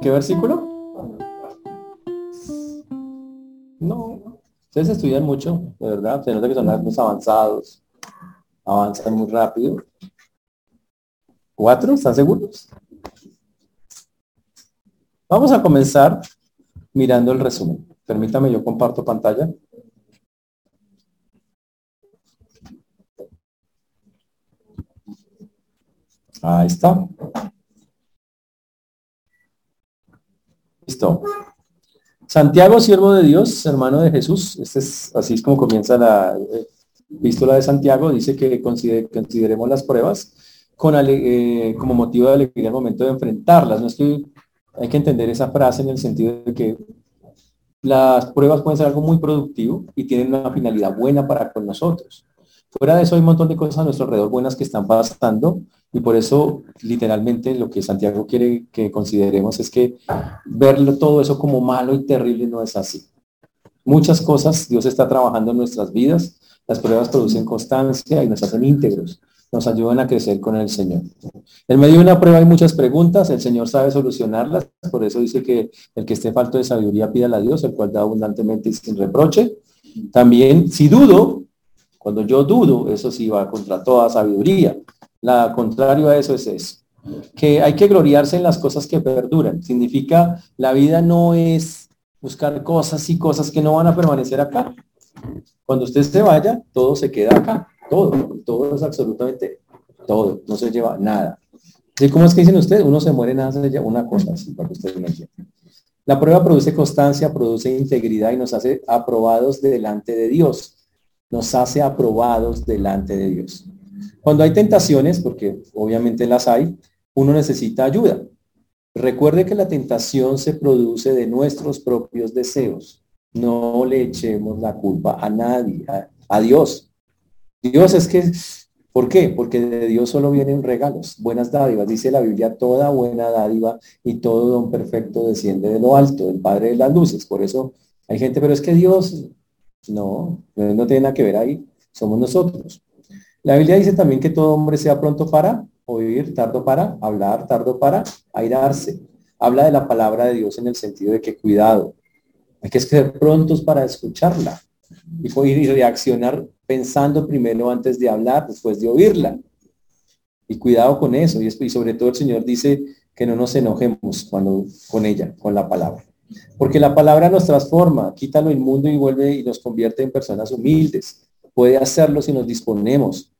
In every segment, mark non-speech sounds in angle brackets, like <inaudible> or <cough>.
¿Qué versículo? No. Ustedes estudian mucho, de verdad. Se nota que son más avanzados. Avanzan muy rápido. ¿Cuatro? ¿Están seguros? Vamos a comenzar mirando el resumen. Permítame, yo comparto pantalla. Ahí está. Listo. Santiago, siervo de Dios, hermano de Jesús. Este es, así es como comienza la eh, epístola de Santiago. Dice que consideremos las pruebas con eh, como motivo de alegría al momento de enfrentarlas. No es que hay que entender esa frase en el sentido de que las pruebas pueden ser algo muy productivo y tienen una finalidad buena para con nosotros. Fuera de eso hay un montón de cosas a nuestro alrededor buenas que están pasando y por eso literalmente lo que Santiago quiere que consideremos es que verlo todo eso como malo y terrible no es así. Muchas cosas Dios está trabajando en nuestras vidas, las pruebas producen constancia y nos hacen íntegros, nos ayudan a crecer con el Señor. En medio de una prueba hay muchas preguntas, el Señor sabe solucionarlas, por eso dice que el que esté falto de sabiduría pídala a Dios, el cual da abundantemente y sin reproche. También, si dudo, cuando yo dudo, eso sí va contra toda sabiduría. La contrario a eso es eso. Que hay que gloriarse en las cosas que perduran. Significa la vida no es buscar cosas y cosas que no van a permanecer acá. Cuando usted se vaya, todo se queda acá. Todo, todo es absolutamente todo. No se lleva nada. ¿Cómo es que dicen ustedes? Uno se muere, nada se lleva una cosa así, para que ustedes entiendan. La prueba produce constancia, produce integridad y nos hace aprobados delante de Dios nos hace aprobados delante de Dios. Cuando hay tentaciones, porque obviamente las hay, uno necesita ayuda. Recuerde que la tentación se produce de nuestros propios deseos. No le echemos la culpa a nadie, a, Dios. Dios es que, ¿por qué? Porque de Dios solo vienen regalos, buenas dádivas. Dice la Biblia, toda buena dádiva y todo don perfecto desciende de lo alto, del Padre de las luces. Por eso hay gente, pero es que Dios, no, no tiene nada que ver ahí, somos nosotros. La Biblia dice también que todo hombre sea pronto para oír, tardo para hablar, tardo para airarse. Habla de la palabra de Dios en el sentido de que cuidado, hay que ser prontos para escucharla y, reaccionar pensando primero antes de hablar, después de oírla. Y cuidado con eso. Y, y sobre todo el Señor dice que no nos enojemos cuando, con ella, con la palabra. Porque la palabra nos transforma, quita lo inmundo y vuelve y nos convierte en personas humildes. Puede hacerlo si nos disponemos.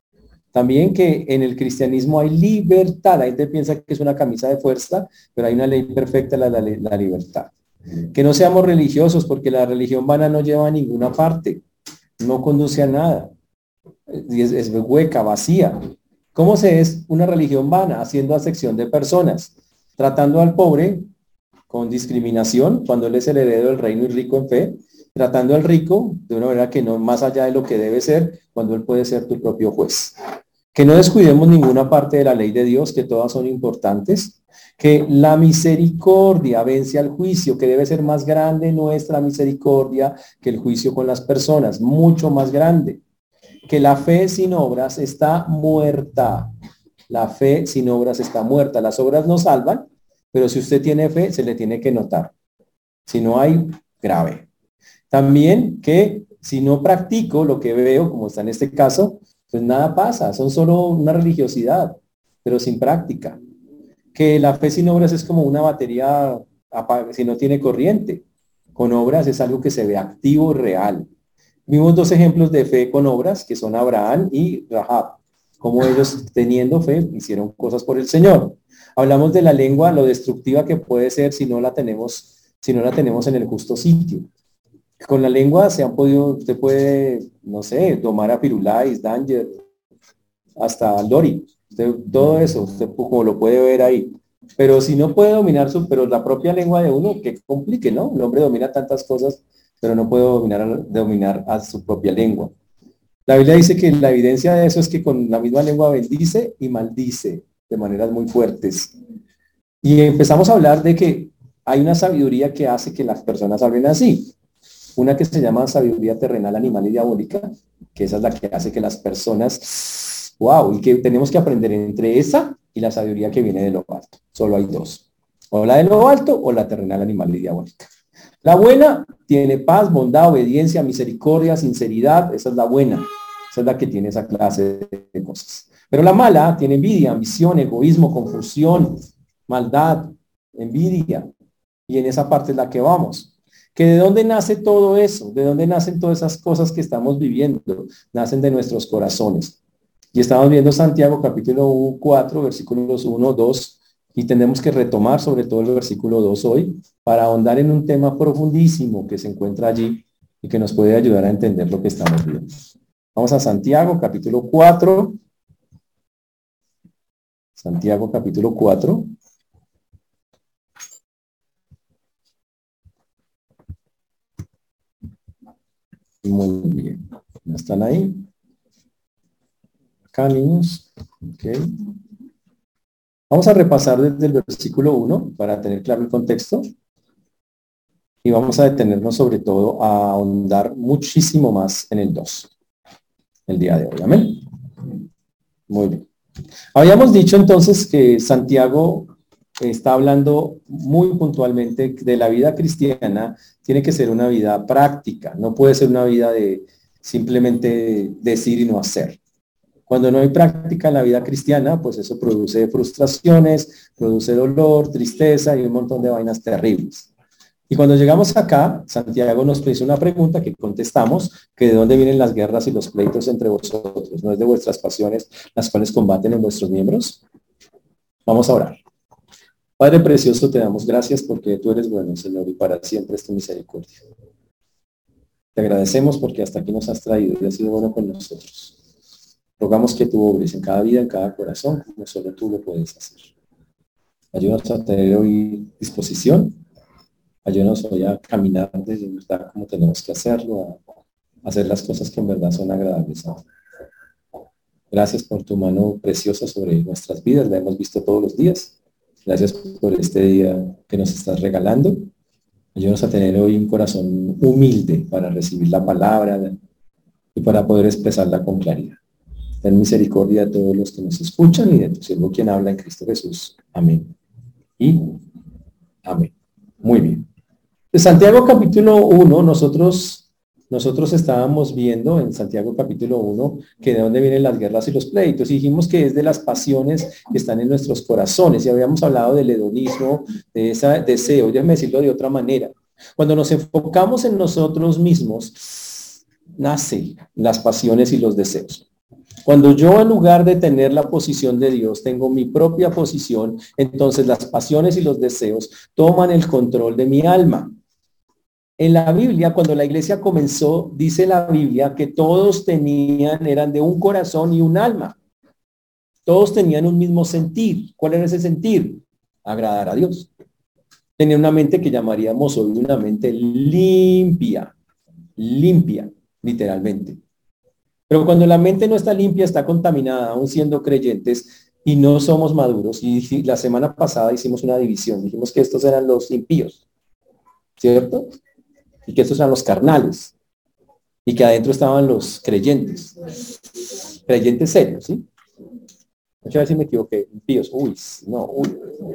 También que en el cristianismo hay libertad. La gente piensa que es una camisa de fuerza, pero hay una ley perfecta, la, libertad. Que no seamos religiosos, porque la religión vana no lleva a ninguna parte, no conduce a nada. Es, hueca, vacía. ¿Cómo se es una religión vana? Haciendo acepción de personas, tratando al pobre con discriminación cuando él es el heredero del reino y rico en fe, tratando al rico de una manera que no más allá de lo que debe ser cuando él puede ser tu propio juez. Que no descuidemos ninguna parte de la ley de Dios, que todas son importantes. Que la misericordia vence al juicio, que debe ser más grande nuestra misericordia que el juicio con las personas, mucho más grande. Que la fe sin obras está muerta. La fe sin obras está muerta. Las obras no salvan, pero si usted tiene fe, se le tiene que notar. Si no hay, grave. También que si no practico lo que veo, como está en este caso, pues nada pasa, son solo una religiosidad, pero sin práctica. Que la fe sin obras es como una batería si no tiene corriente. Con obras es algo que se ve activo, real. Vimos dos ejemplos de fe con obras, que son Abraham y Rahab, como ellos teniendo fe hicieron cosas por el Señor. Hablamos de la lengua, lo destructiva que puede ser si no la tenemos, si no la tenemos en el justo sitio. Con la lengua se han podido, usted puede, no sé, tomar a Pirulais, Danger, hasta Lori, todo eso, usted como lo puede ver ahí. Pero si no puede dominar su, pero la propia lengua de uno, que complique, ¿no? El hombre domina tantas cosas, pero no puede dominar, dominar a su propia lengua. La Biblia dice que la evidencia de eso es que con la misma lengua bendice y maldice de maneras muy fuertes. Y empezamos a hablar de que hay una sabiduría que hace que las personas hablen así. Una que se llama sabiduría terrenal, animal y diabólica, que esa es la que hace que las personas, wow, y que tenemos que aprender entre esa y la sabiduría que viene de lo alto. Solo hay dos. O la de lo alto o la terrenal, animal y diabólica. La buena tiene paz, bondad, obediencia, misericordia, sinceridad. Esa es la buena. Esa es la que tiene esa clase de cosas. Pero la mala tiene envidia, ambición, egoísmo, confusión, maldad, envidia. Y en esa parte es la que vamos. ¿Que de dónde nace todo eso? ¿De dónde nacen todas esas cosas que estamos viviendo? Nacen de nuestros corazones. Y estamos viendo Santiago capítulo 4, versículos 1, 2, y tenemos que retomar sobre todo el versículo 2 hoy para ahondar en un tema profundísimo que se encuentra allí y que nos puede ayudar a entender lo que estamos viendo. Vamos a Santiago capítulo 4, Santiago capítulo 4. Muy bien. ¿Ya están ahí? Acá, niños. Okay. Vamos a repasar desde el versículo 1 para tener claro el contexto. Y vamos a detenernos sobre todo a ahondar muchísimo más en el 2. El día de hoy. Amén. Muy bien. Habíamos dicho entonces que Santiago está hablando muy puntualmente de la vida cristiana, tiene que ser una vida práctica, no puede ser una vida de simplemente decir y no hacer. Cuando no hay práctica en la vida cristiana, pues eso produce frustraciones, produce dolor, tristeza y un montón de vainas terribles. Y cuando llegamos acá, Santiago nos hizo una pregunta que contestamos, que de dónde vienen las guerras y los pleitos entre vosotros, no es de vuestras pasiones las cuales combaten en vuestros miembros. Vamos a orar. Padre precioso, te damos gracias porque tú eres bueno, Señor, y para siempre es tu misericordia. Te agradecemos porque hasta aquí nos has traído y has sido bueno con nosotros. Rogamos que tú obres en cada vida, en cada corazón, como solo tú lo puedes hacer. Ayúdanos a tener hoy disposición ayúdanos hoy a caminar desde verdad como tenemos que hacerlo, a hacer las cosas que en verdad son agradables. Gracias por tu mano preciosa sobre nuestras vidas, la hemos visto todos los días. Gracias por este día que nos estás regalando. Ayúdanos a tener hoy un corazón humilde para recibir la palabra y para poder expresarla con claridad. Ten misericordia de todos los que nos escuchan y de tu siervo quien habla en Cristo Jesús. Amén. Y amén. Muy bien. De Santiago capítulo 1, nosotros, nosotros estábamos viendo en Santiago capítulo 1 que de dónde vienen las guerras y los pleitos. Y dijimos que es de las pasiones que están en nuestros corazones. Y habíamos hablado del hedonismo, de ese deseo. Déjame decirlo de otra manera. Cuando nos enfocamos en nosotros mismos, nace las pasiones y los deseos. Cuando yo en lugar de tener la posición de Dios, tengo mi propia posición, entonces las pasiones y los deseos toman el control de mi alma. En la Biblia, cuando la iglesia comenzó, dice la Biblia que todos tenían, eran de un corazón y un alma. Todos tenían un mismo sentir. ¿Cuál era ese sentir? Agradar a Dios. Tenía una mente que llamaríamos hoy una mente limpia, limpia, literalmente. Pero cuando la mente no está limpia, está contaminada, aún siendo creyentes, y no somos maduros. Y la semana pasada hicimos una división. Dijimos que estos eran los impíos, ¿cierto? Y que estos eran los carnales y que adentro estaban los creyentes, creyentes serios, ¿sí? Muchas veces me equivoqué, impíos, uy, no,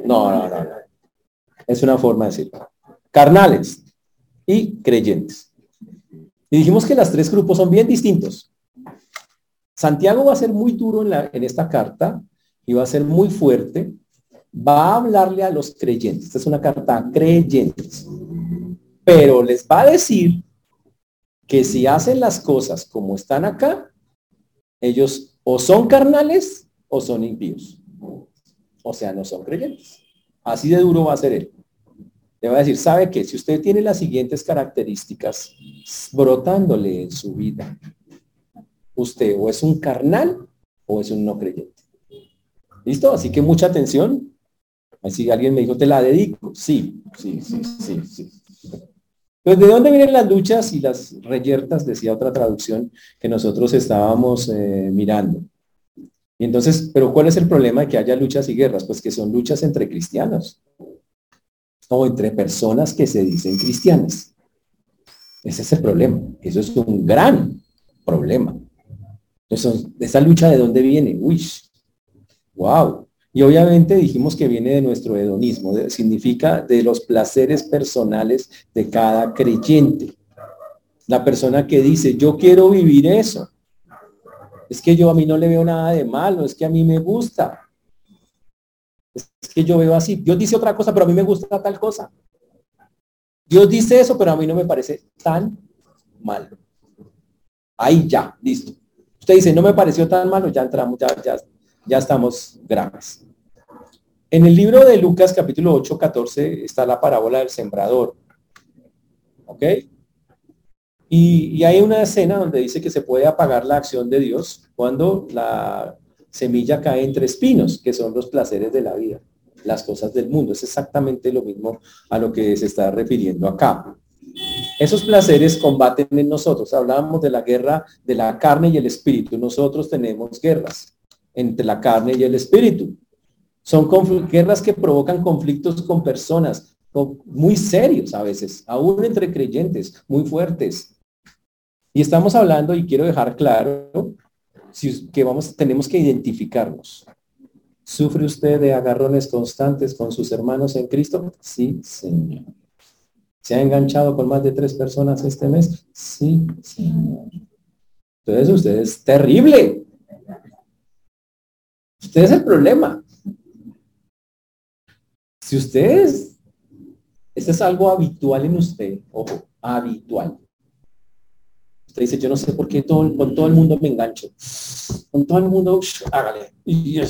no, no, Es una forma de decirlo. Carnales y creyentes. Y dijimos que los tres grupos son bien distintos. Santiago va a ser muy duro en, la, en esta carta y va a ser muy fuerte. Va a hablarle a los creyentes. Esta es una carta a creyentes pero les va a decir que si hacen las cosas como están acá, ellos o son carnales o son impíos. O sea, no son creyentes. Así de duro va a ser él. Le va a decir, ¿sabe qué? Si usted tiene las siguientes características brotándole en su vida, usted o es un carnal o es un no creyente. ¿Listo? Así que mucha atención. Así alguien me dijo, te la dedico. Sí, sí, sí, sí, sí. Pues, ¿de dónde vienen las luchas y las reyertas? Decía otra traducción que nosotros estábamos eh, mirando. Y entonces, ¿pero cuál es el problema de que haya luchas y guerras? Pues que son luchas entre cristianos o entre personas que se dicen cristianas. Ese es el problema. Eso es un gran problema. Entonces, ¿esa lucha de dónde viene? Uy, wow. Y obviamente dijimos que viene de nuestro hedonismo, significa de los placeres personales de cada creyente. La persona que dice, yo quiero vivir eso. Es que yo a mí no le veo nada de malo, es que a mí me gusta. Es que yo veo así. Dios dice otra cosa, pero a mí me gusta tal cosa. Dios dice eso, pero a mí no me parece tan malo. Ahí ya, listo. Usted dice, no me pareció tan malo, ya entramos, ya, ya, ya estamos graves. En el libro de Lucas capítulo 8, 14 está la parábola del sembrador. ¿Ok? Y, hay una escena donde dice que se puede apagar la acción de Dios cuando la semilla cae entre espinos, que son los placeres de la vida, las cosas del mundo. Es exactamente lo mismo a lo que se está refiriendo acá. Esos placeres combaten en nosotros. Hablábamos de la guerra de la carne y el espíritu. Nosotros tenemos guerras entre la carne y el espíritu. Son guerras que provocan conflictos con personas muy serios a veces, aún entre creyentes, muy fuertes. Y estamos hablando, y quiero dejar claro, que vamos, tenemos que identificarnos. ¿Sufre usted de agarrones constantes con sus hermanos en Cristo? Sí, Señor. ¿Se ha enganchado con más de tres personas este mes? Sí, Señor. Entonces usted es terrible. Usted es el problema. Si ustedes, esto es algo habitual en usted, ojo, habitual. Usted dice, yo no sé por qué todo, con todo el mundo me engancho. Con todo el mundo, hágale. Y,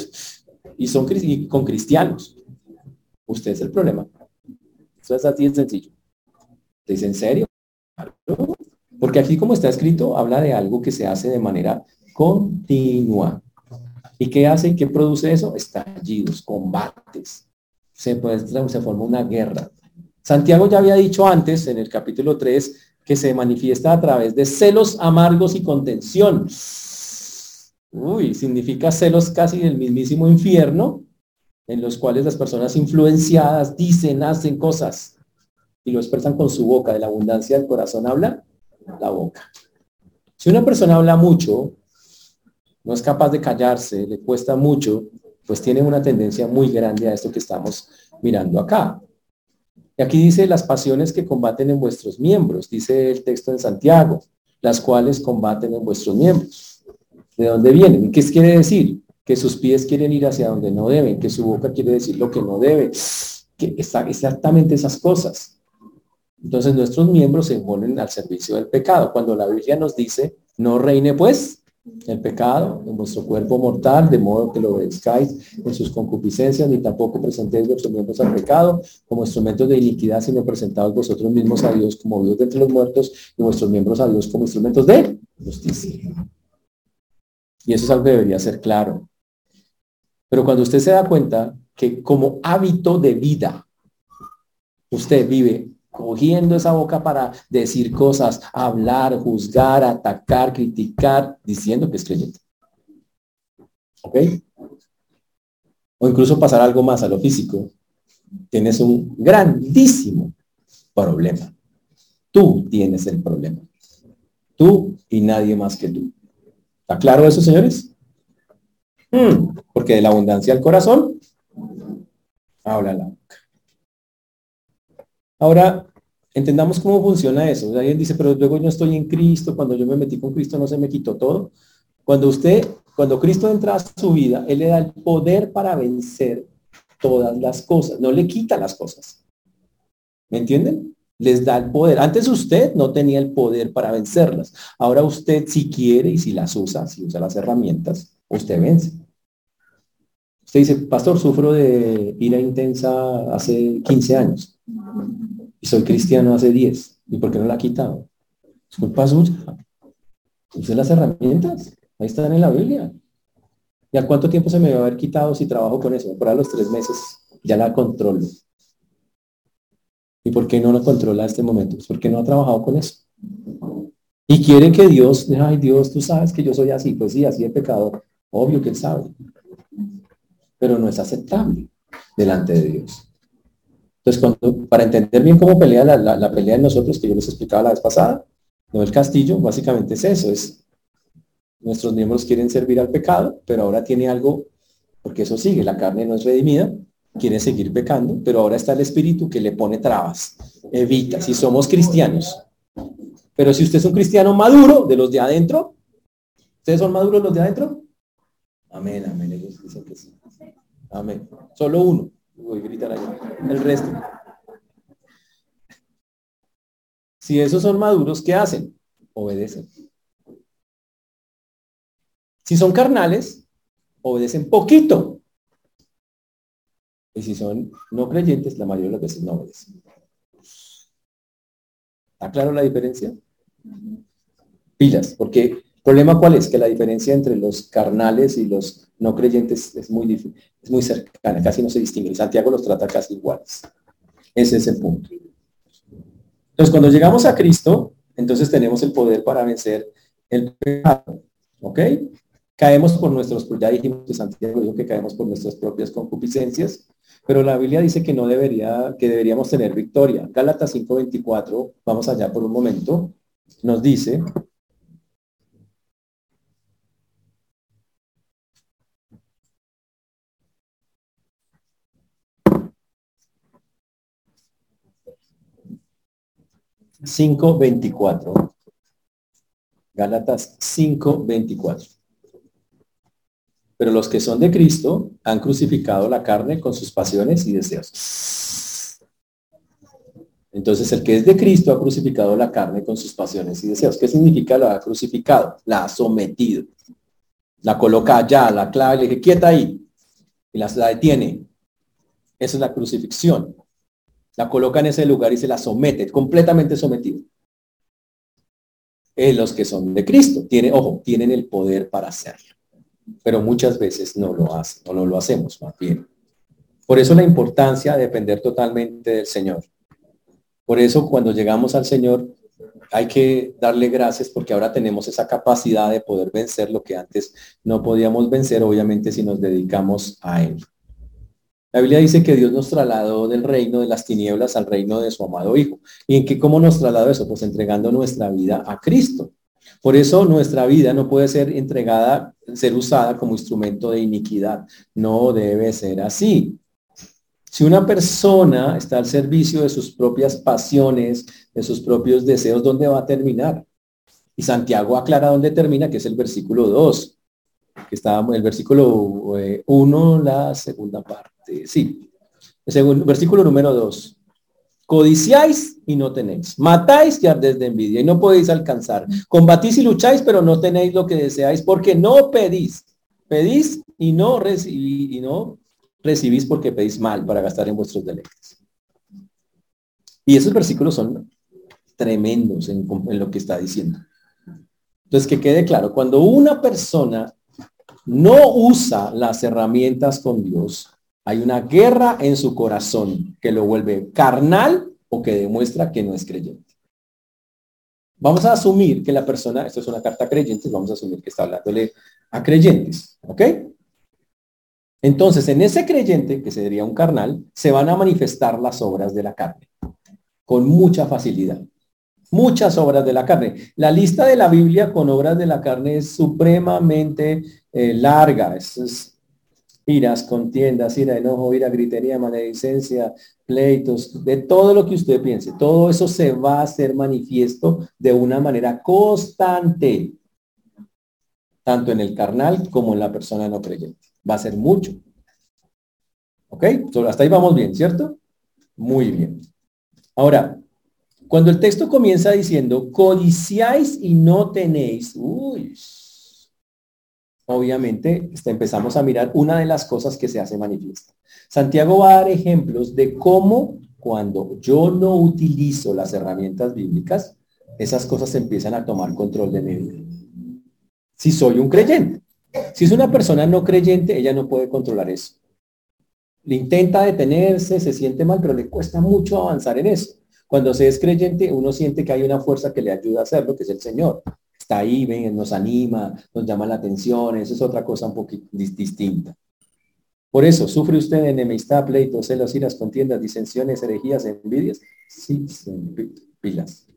y son con cristianos. Usted es el problema. Eso es así de sencillo. ¿Te dice, en serio? Porque aquí como está escrito, habla de algo que se hace de manera continua. ¿Y qué hace y qué produce eso? Estallidos, combates, se, se forma una guerra. Santiago ya había dicho antes, en el capítulo 3, que se manifiesta a través de celos amargos y contención. Uy, significa celos casi del mismísimo infierno, en los cuales las personas influenciadas dicen, hacen cosas y lo expresan con su boca. De la abundancia del corazón habla la boca. Si una persona habla mucho, no es capaz de callarse, le cuesta mucho, pues tiene una tendencia muy grande a esto que estamos mirando acá. Y aquí dice las pasiones que combaten en vuestros miembros, dice el texto en Santiago, las cuales combaten en vuestros miembros. ¿De dónde vienen? ¿Qué quiere decir? Que sus pies quieren ir hacia donde no deben, que su boca quiere decir lo que no debe, que está exactamente esas cosas. Entonces nuestros miembros se ponen al servicio del pecado. Cuando la Biblia nos dice, no reine pues el pecado en vuestro cuerpo mortal, de modo que lo obedezcáis en sus concupiscencias, ni tampoco presentéis vuestros miembros al pecado como instrumentos de iniquidad, sino presentados vosotros mismos a Dios como Dios de entre los muertos y vuestros miembros a Dios como instrumentos de justicia. Y eso es algo que debería ser claro. Pero cuando usted se da cuenta que como hábito de vida, usted vive cogiendo esa boca para decir cosas, hablar, juzgar, atacar, criticar, diciendo que es creyente. ¿Ok? O incluso pasar algo más a lo físico. Tienes un grandísimo problema. Tú tienes el problema. Tú y nadie más que tú. ¿Está claro eso, señores? Hmm, porque de la abundancia del corazón habla la boca. Ahora, entendamos cómo funciona eso. Alguien dice, pero luego yo estoy en Cristo, cuando yo me metí con Cristo no se me quitó todo. Cuando usted, cuando Cristo entra a su vida, Él le da el poder para vencer todas las cosas, no le quita las cosas. ¿Me entienden? Les da el poder. Antes usted no tenía el poder para vencerlas. Ahora usted si quiere y si las usa, si usa las herramientas, usted vence. Usted dice, pastor, sufro de ira intensa hace 15 años soy cristiano hace 10. ¿Y por qué no la ha quitado? Es culpa suya. Use las herramientas. Ahí están en la Biblia. ¿Y a cuánto tiempo se me va a haber quitado si trabajo con eso? Por a los tres meses ya la controlo. ¿Y por qué no lo controla en este momento? Pues porque no ha trabajado con eso. Y quiere que Dios, ay Dios, tú sabes que yo soy así. Pues sí, así de pecador. Obvio que él sabe. Pero no es aceptable delante de Dios. Entonces, para entender bien cómo pelea la, pelea en nosotros, que yo les explicaba la vez pasada, no el castillo, básicamente es eso, es nuestros miembros quieren servir al pecado, pero ahora tiene algo porque eso sigue, la carne no es redimida, quiere seguir pecando, pero ahora está el espíritu que le pone trabas, evita, si somos cristianos. Pero si usted es un cristiano maduro, de los de adentro, ¿ustedes son maduros los de adentro? Amén, amén, ellos dicen que sí. Amén. Solo uno. Voy a gritar ahí. El resto. Si esos son maduros, ¿qué hacen? Obedecen. Si son carnales, obedecen poquito. Y si son no creyentes, la mayoría de las veces no obedecen. ¿Está claro la diferencia? Pilas, porque problema cuál es? Que la diferencia entre los carnales y los no creyentes es muy, es muy cercana, casi no se distingue. Santiago los trata casi iguales. Ese es el punto. Entonces, cuando llegamos a Cristo, entonces tenemos el poder para vencer el pecado. ¿Ok? Caemos por nuestros, ya dijimos que Santiago dijo que caemos por nuestras propias concupiscencias, pero la Biblia dice que no debería, que deberíamos tener victoria. Gálatas 5:24, vamos allá por un momento, nos dice, cinco veinticuatro. Gálatas 5:24. Pero los que son de Cristo han crucificado la carne con sus pasiones y deseos. Entonces el que es de Cristo ha crucificado la carne con sus pasiones y deseos. ¿Qué significa lo ha crucificado? La ha sometido. La coloca allá, la clave, le dije, quieta ahí. Y la, la detiene. Esa es la crucifixión. La coloca en ese lugar y se la somete, completamente sometido. Eh, los que son de Cristo, tiene, ojo, tienen el poder para hacerlo pero muchas veces no lo hacen, o no lo hacemos más bien. Por eso la importancia de depender totalmente del Señor. Por eso cuando llegamos al Señor hay que darle gracias porque ahora tenemos esa capacidad de poder vencer lo que antes no podíamos vencer, obviamente si nos dedicamos a Él. La Biblia dice que Dios nos trasladó del reino de las tinieblas al reino de su amado Hijo. ¿Y en qué cómo nos trasladó eso? Pues entregando nuestra vida a Cristo. Por eso nuestra vida no puede ser entregada, ser usada como instrumento de iniquidad. No debe ser así. Si una persona está al servicio de sus propias pasiones, de sus propios deseos, ¿dónde va a terminar? Y Santiago aclara dónde termina, que es el versículo 2, que está el versículo 1, eh, la segunda parte. Sí, el segundo, versículo número 2. Codiciáis y no tenéis. Matáis y ardéis de envidia y no podéis alcanzar. Combatís y lucháis, pero no tenéis lo que deseáis porque no pedís. Pedís y no recibís, y no recibís porque pedís mal para gastar en vuestros deleites. Y esos versículos son tremendos en, en lo que está diciendo. Entonces, que quede claro, cuando una persona no usa las herramientas con Dios, hay una guerra en su corazón que lo vuelve carnal o que demuestra que no es creyente. Vamos a asumir que la persona, esto es una carta a creyentes, vamos a asumir que está hablándole a creyentes, ¿ok? Entonces, en ese creyente, que sería un carnal, se van a manifestar las obras de la carne con mucha facilidad. Muchas obras de la carne. La lista de la Biblia con obras de la carne es supremamente eh, larga. es iras, contiendas, ira, enojo, ira, gritería, maledicencia, pleitos, de todo lo que usted piense. Todo eso se va a hacer manifiesto de una manera constante, tanto en el carnal como en la persona no creyente. Va a ser mucho. ¿Ok? hasta ahí vamos bien, ¿cierto? Muy bien. Ahora, cuando el texto comienza diciendo, codiciáis y no tenéis, uy, obviamente este, empezamos a mirar una de las cosas que se hace manifiesta. Santiago va a dar ejemplos de cómo cuando yo no utilizo las herramientas bíblicas, esas cosas empiezan a tomar control de mi vida. Si soy un creyente. Si es una persona no creyente, ella no puede controlar eso. Le intenta detenerse, se siente mal, pero le cuesta mucho avanzar en eso. Cuando se es creyente, uno siente que hay una fuerza que le ayuda a hacerlo, que es el Señor está ahí, ven, nos anima, nos llama la atención, eso es otra cosa un poquito distinta. Por eso, ¿sufre usted enemistad, pleitos, celos, iras, contiendas, disensiones, herejías, envidias? Sí, pilas.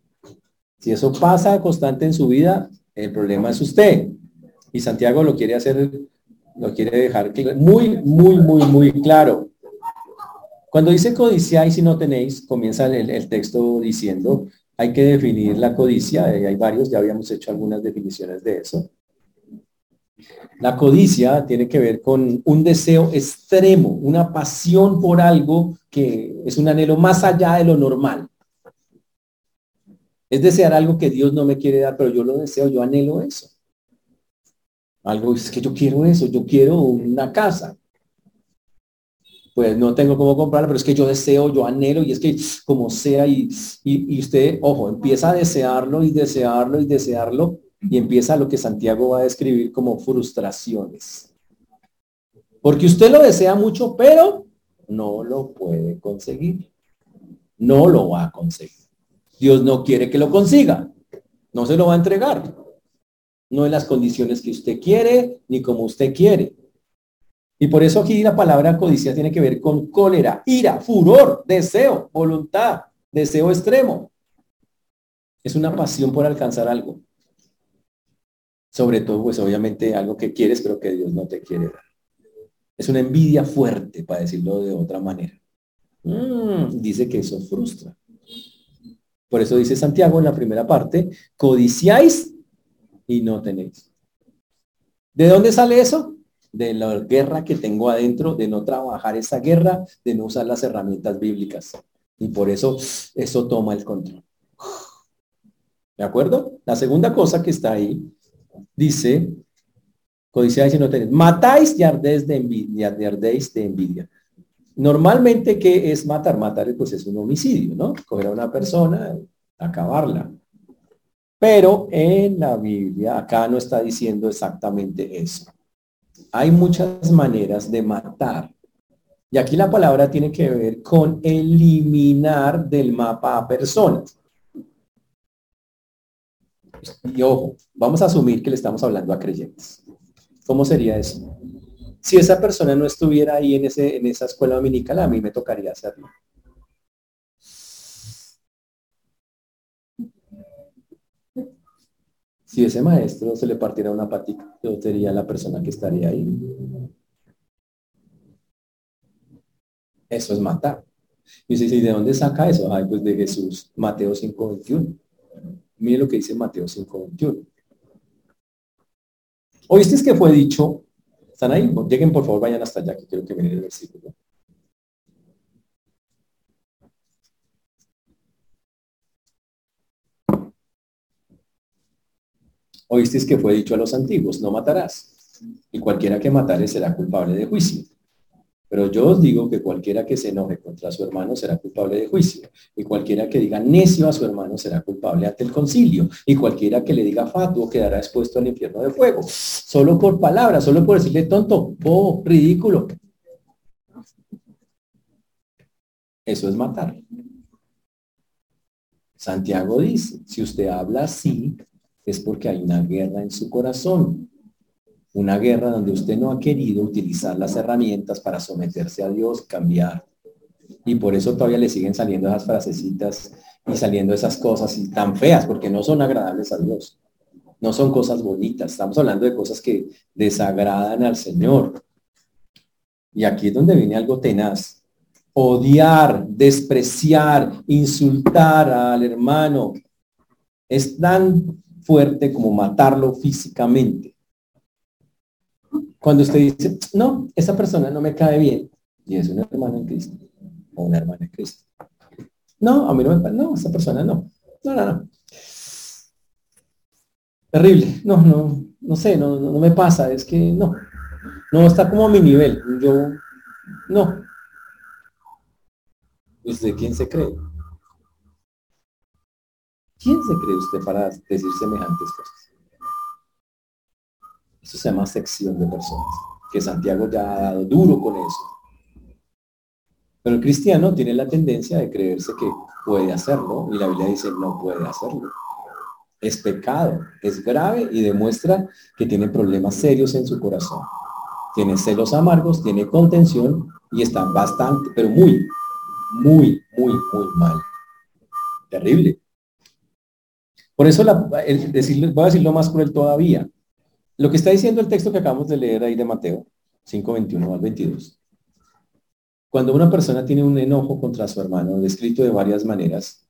Si eso pasa constante en su vida, el problema es usted. Y Santiago lo quiere hacer lo quiere dejar muy, muy, muy, muy claro. Cuando dice codiciáis si no tenéis, comienza el, texto diciendo, hay que definir la codicia, hay varios, ya habíamos hecho algunas definiciones de eso. La codicia tiene que ver con un deseo extremo, una pasión por algo que es un anhelo más allá de lo normal. Es desear algo que Dios no me quiere dar, pero yo lo deseo, yo anhelo eso. Algo es que yo quiero eso, yo quiero una casa. Pues no tengo cómo comprarla, pero es que yo deseo, yo anhelo y es que como sea y, y, usted, ojo, empieza a desearlo y desearlo y desearlo y empieza lo que Santiago va a describir como frustraciones. Porque usted lo desea mucho, pero no lo puede conseguir. No lo va a conseguir. Dios no quiere que lo consiga. No se lo va a entregar no en las condiciones que usted quiere ni como usted quiere. Y por eso aquí la palabra codicia tiene que ver con cólera, ira, furor, deseo, voluntad, deseo extremo. Es una pasión por alcanzar algo. Sobre todo, pues obviamente algo que quieres, pero que Dios no te quiere dar. Es una envidia fuerte, para decirlo de otra manera. Mm, dice que eso frustra. Por eso dice Santiago en la primera parte, codiciáis y no tenéis. ¿De dónde sale eso? De la guerra que tengo adentro, de no trabajar esa guerra, de no usar las herramientas bíblicas. Y por eso eso toma el control. ¿De acuerdo? La segunda cosa que está ahí dice, codiciáis y no tenéis, matáis y ardéis de envidia, de ardéis de envidia. Normalmente, ¿qué es matar? Matar pues es un homicidio, ¿no? Coger a una persona, acabarla. Pero en la Biblia acá no está diciendo exactamente eso. Hay muchas maneras de matar. Y aquí la palabra tiene que ver con eliminar del mapa a personas. Y ojo, vamos a asumir que le estamos hablando a creyentes. ¿Cómo sería eso? Si esa persona no estuviera ahí en, ese, en esa escuela dominical, a mí me tocaría hacerlo. Si ese maestro se le partiera una patita, yo sería la persona que estaría ahí. Eso es matar. Y dice, ¿y de dónde saca eso? Ay, pues de Jesús, Mateo 5.21. Mire lo que dice Mateo 5.21. ¿Oíste que fue dicho? ¿Están ahí? Lleguen por favor, vayan hasta allá, que quiero que miren el versículo. Oísteis que fue dicho a los antiguos, no matarás, y cualquiera que matare será culpable de juicio. Pero yo os digo que cualquiera que se enoje contra su hermano será culpable de juicio, y cualquiera que diga necio a su hermano será culpable ante el concilio, y cualquiera que le diga fatuo quedará expuesto al infierno de fuego, solo por palabras, solo por decirle tonto, bobo, ridículo. Eso es matar. Santiago dice, si usted habla así, es porque hay una guerra en su corazón. Una guerra donde usted no ha querido utilizar las herramientas para someterse a Dios, cambiar. Y por eso todavía le siguen saliendo esas frasecitas y saliendo esas cosas tan feas, porque no son agradables a Dios. No son cosas bonitas. Estamos hablando de cosas que desagradan al Señor. Y aquí es donde viene algo tenaz. Odiar, despreciar, insultar al hermano. Es tan fuerte como matarlo físicamente. Cuando usted dice, no, esa persona no me cae bien, y es una hermana en Cristo, o una hermana en Cristo. No, a mí no me no, esa persona no. No, no, no. Terrible. No, no, no sé, no, no, me pasa, es que no. No está como a mi nivel. Yo, no. ¿Usted quién se cree? ¿Quién se cree usted para decir semejantes cosas? Eso se llama sección de personas, que Santiago ya ha dado duro con eso. Pero el cristiano tiene la tendencia de creerse que puede hacerlo y la Biblia dice no puede hacerlo. Es pecado, es grave y demuestra que tiene problemas serios en su corazón. Tiene celos amargos, tiene contención y está bastante, pero muy, muy, muy, muy mal. Terrible. Por eso voy a decirlo más cruel todavía. Lo que está diciendo el texto que acabamos de leer ahí de Mateo 5:21 al 22. Cuando una persona tiene un enojo contra su hermano, descrito de varias maneras,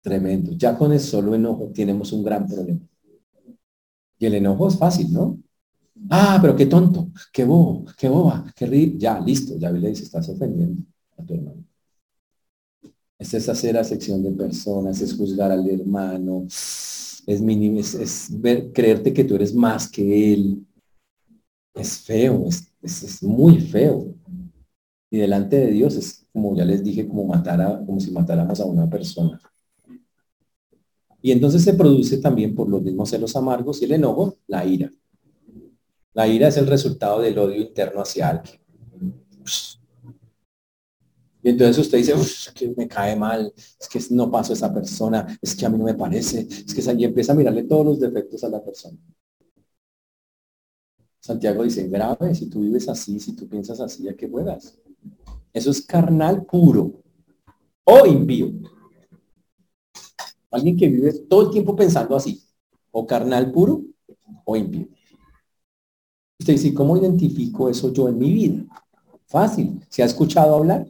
tremendo. Ya con el solo enojo tenemos un gran problema. Y el enojo es fácil, ¿no? Ah, pero qué tonto, qué bobo, qué boba, qué ri... Ya, listo, ya le dice, estás ofendiendo a tu hermano. Es hacer sección de personas, es juzgar al hermano, es, mínimo, es, ver, creerte que tú eres más que él. Es feo, es, es, muy feo. Y delante de Dios es, como ya les dije, como, matar a, como si matáramos a una persona. Y entonces se produce también por los mismos celos amargos y el enojo, la ira. La ira es el resultado del odio interno hacia alguien. Entonces usted dice, es que me cae mal, es que no paso esa persona, es que a mí no me parece, es que y empieza a mirarle todos los defectos a la persona. Santiago dice, grave, si tú vives así, si tú piensas así, ¿a qué juegas? Eso es carnal puro o impío. Alguien que vive todo el tiempo pensando así, o carnal puro o impío. Usted dice, ¿cómo identifico eso yo en mi vida? Fácil. ¿Se ha escuchado hablar?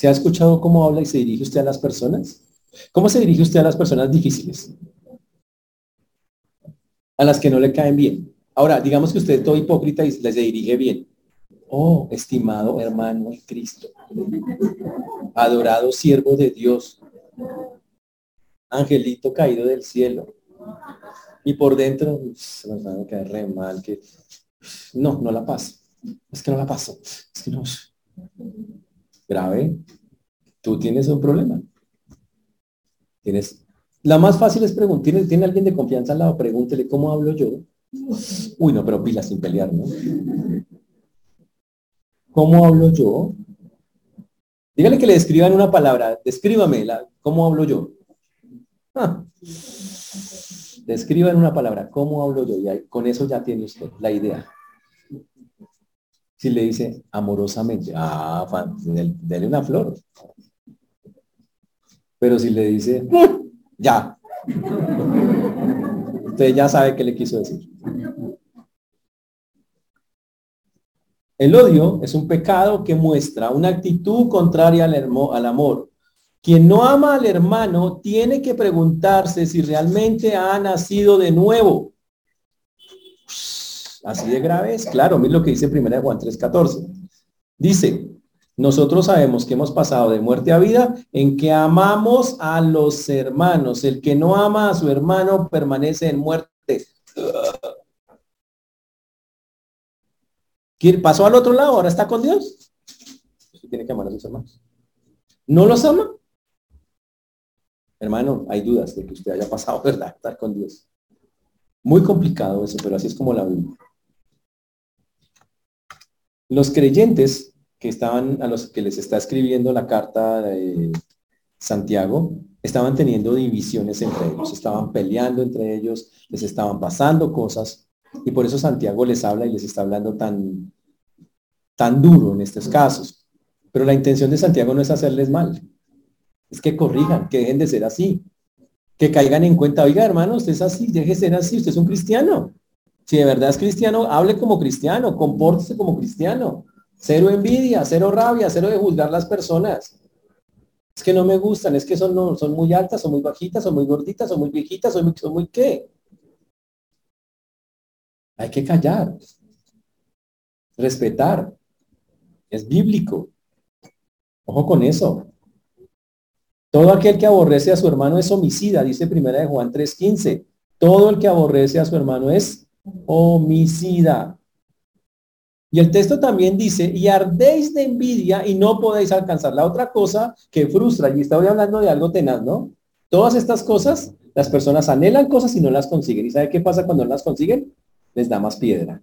¿Se ha escuchado cómo habla y se dirige usted a las personas? ¿Cómo se dirige usted a las personas difíciles? A las que no le caen bien. Ahora, digamos que usted es todo hipócrita y les dirige bien. Oh, estimado hermano Cristo, adorado siervo de Dios, angelito caído del cielo, y por dentro, se nos va a caer re mal, que no, no la paso. Es que no la paso. Es que no. Grave. Tú tienes un problema. Tienes. La más fácil es preguntar, ¿tiene, alguien de confianza al lado? Pregúntele, ¿cómo hablo yo? Uy, no, pero pila sin pelear, ¿no? ¿Cómo hablo yo? Dígale que le describan una palabra. Descríbame, la, ¿cómo hablo yo? Ah. Describa en una palabra, ¿cómo hablo yo? Y con eso ya tiene usted la idea. Si le dice amorosamente, ah, dele una flor. Pero si le dice, ya, usted ya sabe qué le quiso decir. El odio es un pecado que muestra una actitud contraria al, al amor quien no ama al hermano tiene que preguntarse si realmente ha nacido de nuevo. Así de grave es. Claro, mira lo que dice 1 Juan 3:14. Dice, nosotros sabemos que hemos pasado de muerte a vida en que amamos a los hermanos. El que no ama a su hermano permanece en muerte. ¿Pasó al otro lado? ¿Ahora está con Dios? tiene que amar a sus hermanos. ¿No los ama? Hermano, hay dudas de que usted haya pasado, <laughs> ¿verdad? Estar con Dios. Muy complicado eso, pero así es como la Biblia. Los creyentes que estaban, a los que les está escribiendo la carta de Santiago, estaban teniendo divisiones entre ellos, estaban peleando entre ellos, les estaban pasando cosas, y por eso Santiago les habla y les está hablando tan, tan duro en estos casos. Pero la intención de Santiago no es hacerles mal, es que corrijan, que dejen de ser así, que caigan en cuenta, oiga hermano, usted es así, deje de ser así, usted es un cristiano. Si de verdad es cristiano, hable como cristiano, compórtese como cristiano. Cero envidia, cero rabia, cero de juzgar las personas. Es que no me gustan, es que son, no, son muy altas, son muy bajitas, son muy gorditas, son muy viejitas, son muy, son muy qué. Hay que callar, respetar. Es bíblico. Ojo con eso. Todo aquel que aborrece a su hermano es homicida, dice primera de Juan 3:15. Todo el que aborrece a su hermano es homicida. Y el texto también dice, y ardéis de envidia y no podéis alcanzar. La otra cosa que frustra, y estoy hablando de algo tenaz, ¿no? Todas estas cosas, las personas anhelan cosas y no las consiguen. ¿Y sabe qué pasa cuando no las consiguen? Les da más piedra.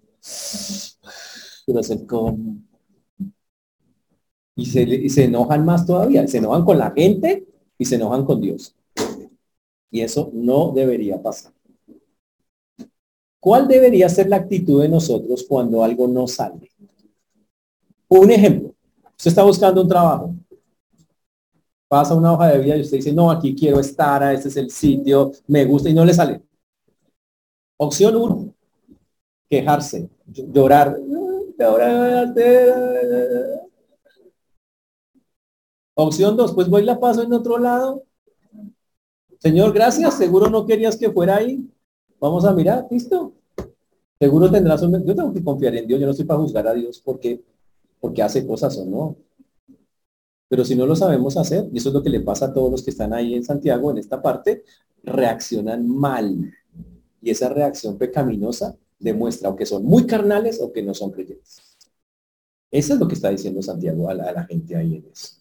Y se, y se enojan más todavía. Se enojan con la gente y se enojan con Dios. Y eso no debería pasar. ¿Cuál debería ser la actitud de nosotros cuando algo no sale? Un ejemplo. Usted está buscando un trabajo. Pasa una hoja de vida y usted dice, no, aquí quiero estar, este es el sitio, me gusta y no le sale. Opción uno, quejarse, llorar. Opción dos, pues voy la paso en otro lado. Señor, gracias, seguro no querías que fuera ahí. Vamos a mirar, listo. Seguro tendrás un... Yo tengo que confiar en Dios, yo no estoy para juzgar a Dios porque, porque hace cosas o no. Pero si no lo sabemos hacer, y eso es lo que le pasa a todos los que están ahí en Santiago, en esta parte, reaccionan mal. Y esa reacción pecaminosa demuestra o que son muy carnales o que no son creyentes. Eso es lo que está diciendo Santiago a la, gente ahí en eso.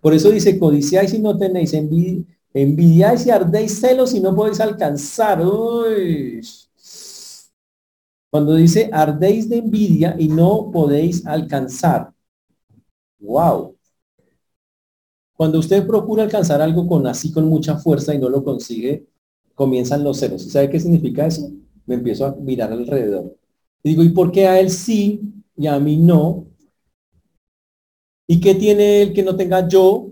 Por eso dice, codiciáis y no tenéis envidia, envidiáis y ardéis celos y no podéis alcanzar. Cuando dice ardéis de envidia y no podéis alcanzar. Wow. Cuando usted procura alcanzar algo con así con mucha fuerza y no lo consigue, comienzan los celos. ¿Y sabe qué significa eso? Me empiezo a mirar alrededor. Y digo, ¿y por qué a él sí y a mí no? ¿Y qué tiene él que no tenga yo?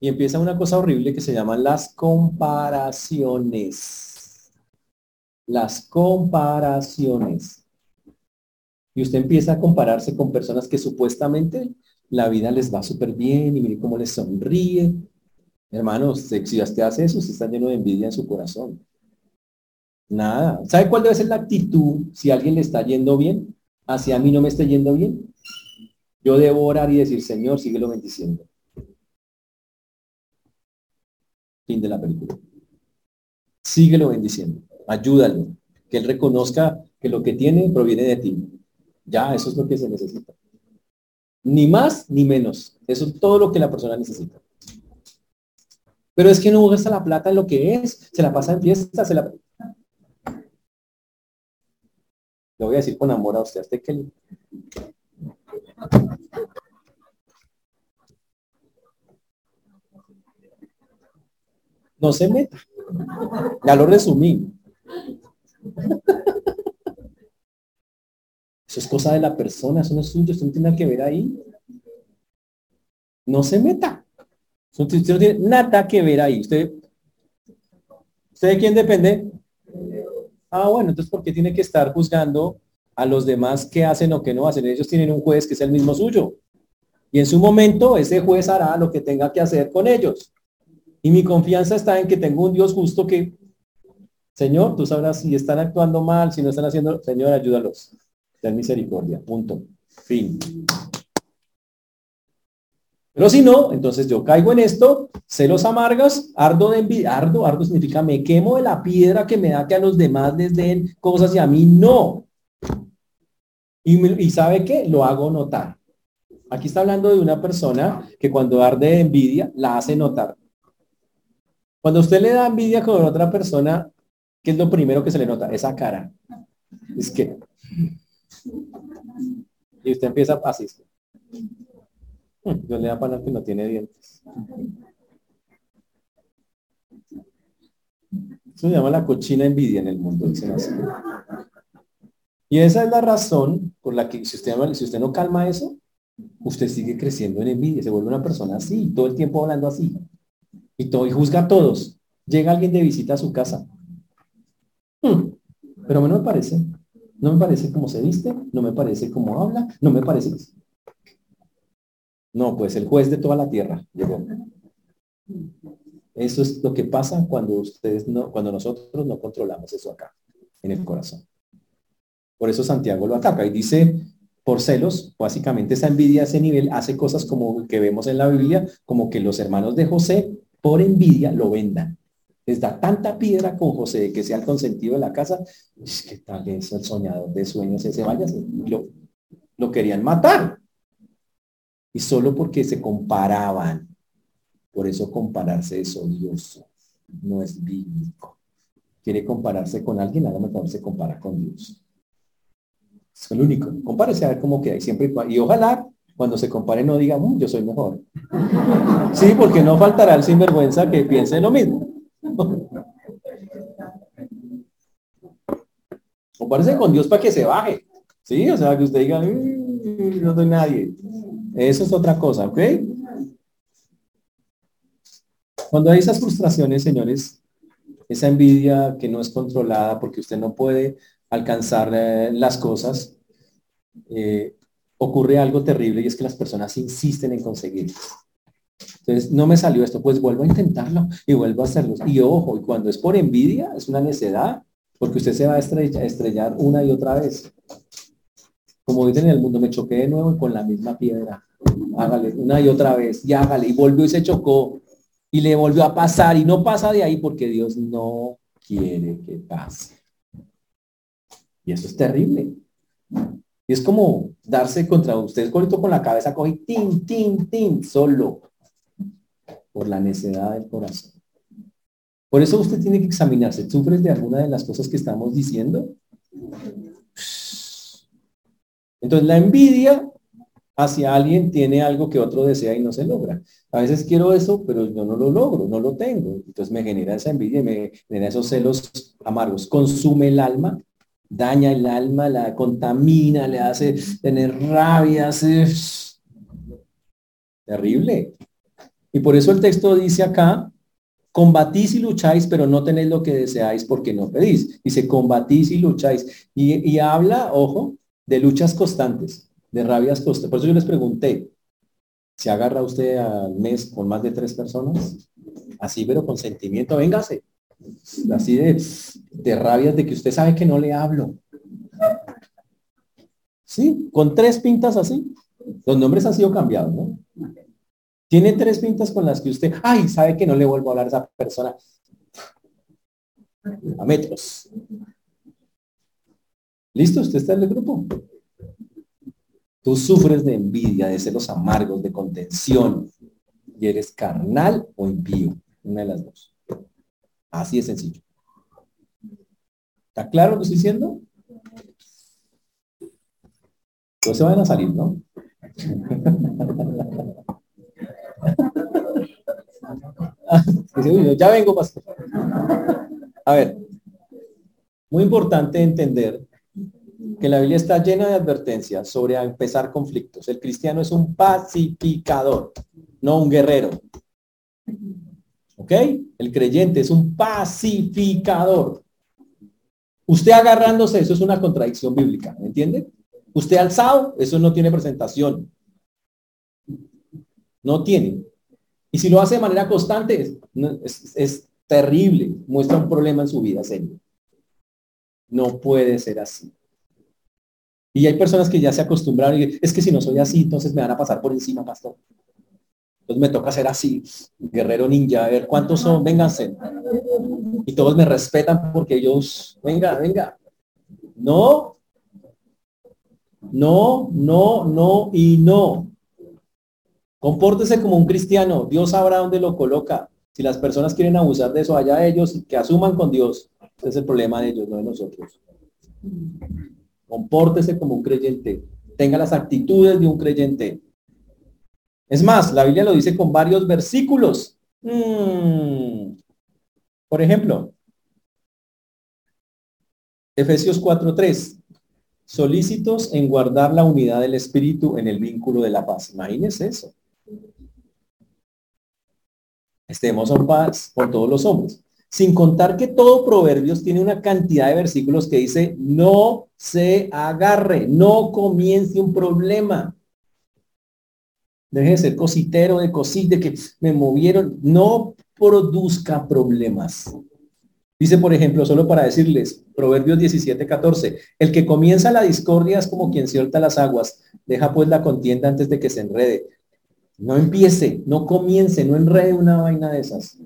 Y empieza una cosa horrible que se llaman las comparaciones. Las comparaciones. Y usted empieza a compararse con personas que supuestamente la vida les va súper bien y mire cómo les sonríe. Hermanos, si usted hace eso, usted está lleno de envidia en su corazón. Nada. ¿Sabe cuál debe ser la actitud si alguien le está yendo bien? Hacia mí no me esté yendo bien. Yo debo orar y decir, Señor, síguelo bendiciendo. Fin de la película. Síguelo bendiciendo. Ayúdalo. Que él reconozca que lo que tiene proviene de ti. Ya, eso es lo que se necesita. Ni más ni menos. Eso es todo lo que la persona necesita. Pero es que no gasta la plata en lo que es. Se la pasa en fiesta, se la... Le voy a decir con amor a usted, a que no se meta. Ya lo resumí. Eso es cosa de la persona, eso no es suyo, usted no tiene que ver ahí. No se meta. Usted no tiene nada que ver ahí. ¿Usted, ¿Usted de quién depende? Ah, bueno, entonces ¿por qué tiene que estar juzgando a los demás qué hacen o qué no hacen? Ellos tienen un juez que es el mismo suyo. Y en su momento ese juez hará lo que tenga que hacer con ellos. Y mi confianza está en que tengo un Dios justo que, Señor, tú sabrás si están actuando mal, si no están haciendo, Señor, ayúdalos. Ten misericordia. Punto. Fin. Pero si no, entonces yo caigo en esto, celos amargas, ardo de envidia, ardo, ardo significa me quemo de la piedra que me da que a los demás les den cosas y a mí no. Y, y sabe qué, lo hago notar. Aquí está hablando de una persona que cuando arde de envidia, la hace notar. Cuando usted le da envidia con otra persona, ¿qué es lo primero que se le nota? Esa cara. Es que... Y usted empieza así. Yo le da para que no tiene dientes. Eso se llama la cochina envidia en el mundo, Y esa es la razón por la que si usted, si usted no calma eso, usted sigue creciendo en envidia, se vuelve una persona así, todo el tiempo hablando así. Y, todo, y juzga a todos. Llega alguien de visita a su casa. Hmm, pero no me parece. No me parece cómo se viste, no me parece cómo habla, no me parece... No, pues el juez de toda la tierra llegó. Eso es lo que pasa cuando ustedes no, cuando nosotros no controlamos eso acá, en el corazón. Por eso Santiago lo ataca y dice, por celos, básicamente esa envidia a ese nivel hace cosas como que vemos en la Biblia, como que los hermanos de José, por envidia, lo vendan. Les da tanta piedra con José de que sea el consentido de la casa, es que tal vez el soñador de sueños ese vaya, lo, lo querían matar y solo porque se comparaban. Por eso compararse es odioso, no es bíblico. Quiere compararse con alguien, hágame favor, se compara con Dios. Es el único. Compárese a ver cómo queda. Siempre y ojalá cuando se compare no diga, mm, yo soy mejor. Sí, porque no faltará el sinvergüenza que piense lo mismo. Compárese con Dios para que se baje. Sí, o sea, que usted diga, mm, no soy nadie. Eso es otra cosa, ¿ok? Cuando hay esas frustraciones, señores, esa envidia que no es controlada porque usted no puede alcanzar eh, las cosas, eh, ocurre algo terrible y es que las personas insisten en conseguirlo. Entonces, no me salió esto, pues vuelvo a intentarlo y vuelvo a hacerlo. Y ojo, y cuando es por envidia, es una necedad, porque usted se va a estrellar, una y otra vez. Como dicen en el mundo, me choqué de nuevo con la misma piedra. Hágale una y otra vez, y hágale, y volvió y se chocó, y le volvió a pasar, y no pasa de ahí porque Dios no quiere que pase. Y eso es terrible. Y es como darse contra usted, con la cabeza, coge tin, tin, tin, solo por la necedad del corazón. Por eso usted tiene que examinarse. ¿Sufres de alguna de las cosas que estamos diciendo? Entonces la envidia hacia alguien tiene algo que otro desea y no se logra. A veces quiero eso, pero yo no lo logro, no lo tengo. Entonces me genera esa envidia y me genera esos celos amargos. Consume el alma, daña el alma, la contamina, le hace tener rabia, hace... Terrible. Y por eso el texto dice acá, combatís y lucháis, pero no tenéis lo que deseáis porque no pedís. Dice, combatís y lucháis. Y, habla, ojo, de luchas constantes, de rabias constantes. Por eso yo les pregunté, ¿se agarra usted al mes con más de tres personas? Así, pero con sentimiento, véngase. Así de, de rabias de que usted sabe que no le hablo. Sí, con tres pintas así. Los nombres han sido cambiados, ¿no? Tiene tres pintas con las que usted, ay, sabe que no le vuelvo a hablar a esa persona a metros. ¿Listo? ¿Usted está en el grupo? Tú sufres de envidia, de celos amargos, de contención, y eres carnal o impío, una de las dos. Así de sencillo. ¿Está claro lo que estoy diciendo? Pues se van a salir, ¿no? <laughs> ya vengo, pastor. A ver, muy importante entender que la Biblia está llena de advertencias sobre empezar conflictos. El cristiano es un pacificador, no un guerrero. ¿Ok? El creyente es un pacificador. Usted agarrándose, eso es una contradicción bíblica, ¿me entiende? Usted alzado, eso no tiene presentación. No tiene. Y si lo hace de manera constante, es, terrible, muestra un problema en su vida, señor. No puede ser así. Y hay personas que ya se acostumbraron y es que si no soy así, entonces me van a pasar por encima, pastor. Entonces me toca ser así, guerrero ninja, a ver cuántos son, vénganse. Y todos me respetan porque ellos, venga, venga. No, no, no, no y no. Compórtese como un cristiano. Dios sabrá dónde lo coloca. Si las personas quieren abusar de eso, allá ellos, que asuman con Dios. Ese es el problema de ellos, no de nosotros. Compórtese como un creyente. Tenga las actitudes de un creyente. Es más, la Biblia lo dice con varios versículos. Mm. Por ejemplo, Efesios 4.3. Solícitos en guardar la unidad del Espíritu en el vínculo de la paz. Imagínense eso estemos en paz con todos los hombres. Sin contar que todo Proverbios tiene una cantidad de versículos que dice, no se agarre, no comience un problema. Deje de ser cositero, de cosite, que me movieron. No produzca problemas. Dice, por ejemplo, solo para decirles, Proverbios 17, 14, el que comienza la discordia es como quien suelta las aguas, deja pues la contienda antes de que se enrede. No empiece, no comience, no enrede una vaina de esas.